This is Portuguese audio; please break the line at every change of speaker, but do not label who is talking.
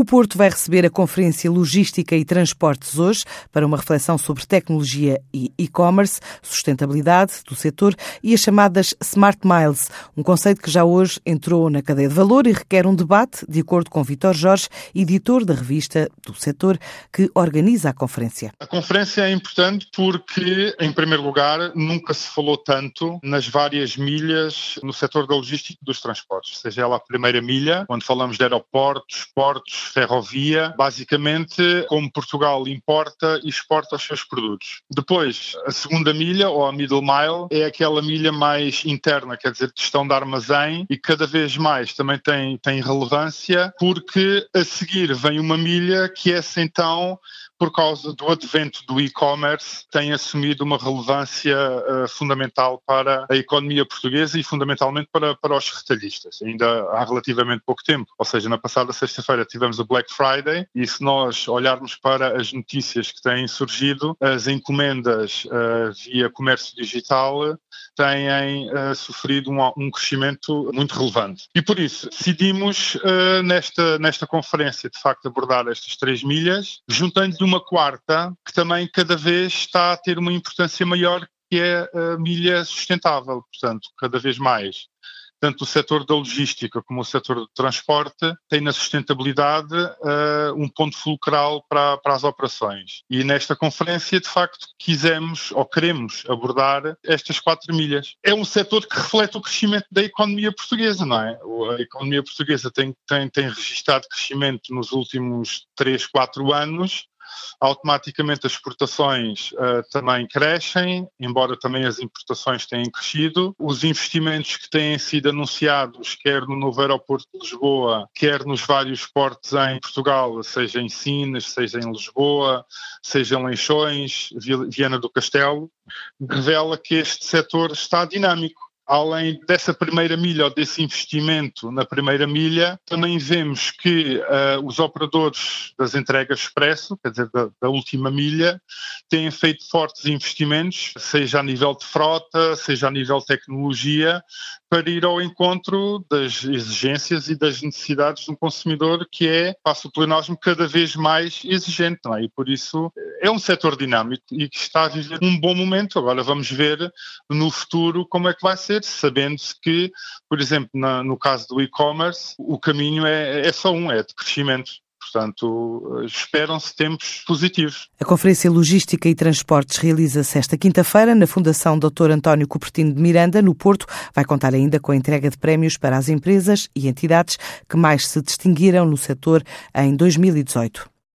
O Porto vai receber a Conferência Logística e Transportes hoje para uma reflexão sobre tecnologia e e-commerce, sustentabilidade do setor e as chamadas Smart Miles, um conceito que já hoje entrou na cadeia de valor e requer um debate, de acordo com Vitor Jorge, editor da revista do setor que organiza a conferência.
A conferência é importante porque, em primeiro lugar, nunca se falou tanto nas várias milhas no setor da logística e dos transportes, seja ela a primeira milha, onde falamos de aeroportos, portos, ferrovia, basicamente como Portugal importa e exporta os seus produtos. Depois, a segunda milha, ou a middle mile, é aquela milha mais interna, quer dizer, gestão de armazém e cada vez mais também tem, tem relevância porque a seguir vem uma milha que é então por causa do advento do e-commerce, tem assumido uma relevância uh, fundamental para a economia portuguesa e fundamentalmente para, para os retalhistas. Ainda há relativamente pouco tempo, ou seja, na passada sexta-feira tivemos o Black Friday e se nós olharmos para as notícias que têm surgido, as encomendas uh, via comércio digital têm uh, sofrido um, um, crescimento muito relevante. E por isso decidimos nesta, nesta conferência de facto abordar estas três milhas, juntando uma quarta que também cada vez está a ter uma importância maior que é a milha sustentável, portanto, cada vez mais. Tanto o setor da logística como o setor do transporte tem na sustentabilidade uh, um ponto fulcral para, para, as operações. E nesta conferência, de facto, quisemos ou queremos abordar estas quatro milhas. É um setor que reflete o crescimento da economia portuguesa, não é? A economia portuguesa tem, tem, tem registrado crescimento nos últimos três, quatro anos automaticamente as exportações uh, também crescem, embora também as importações tenham crescido. Os investimentos que têm sido anunciados, quer no novo aeroporto de Lisboa, quer nos vários portos em Portugal, seja em Sines, seja em Lisboa, seja em Leixões, Viana do Castelo, revela que este setor está dinâmico além dessa primeira milha ou desse investimento na primeira milha, também vemos que uh, os operadores das entregas expresso, quer dizer, da, da, última milha, têm feito fortes investimentos, seja a nível de frota, seja a nível de tecnologia, para ir ao encontro das exigências e das necessidades de um consumidor que é, passa o pleonasmo, cada vez mais exigente, não é? E por isso é um setor dinâmico e que está a viver um bom momento. Agora vamos ver no futuro como é que vai ser, sabendo-se que, por exemplo, na, no caso do e-commerce, o caminho é, é só um, é de crescimento. Portanto, esperam-se tempos positivos.
A Conferência Logística e Transportes realiza-se esta quinta-feira na Fundação Dr. António Cupertino de Miranda, no Porto. Vai contar ainda com a entrega de prémios para as empresas e entidades que mais se distinguiram no setor em 2018.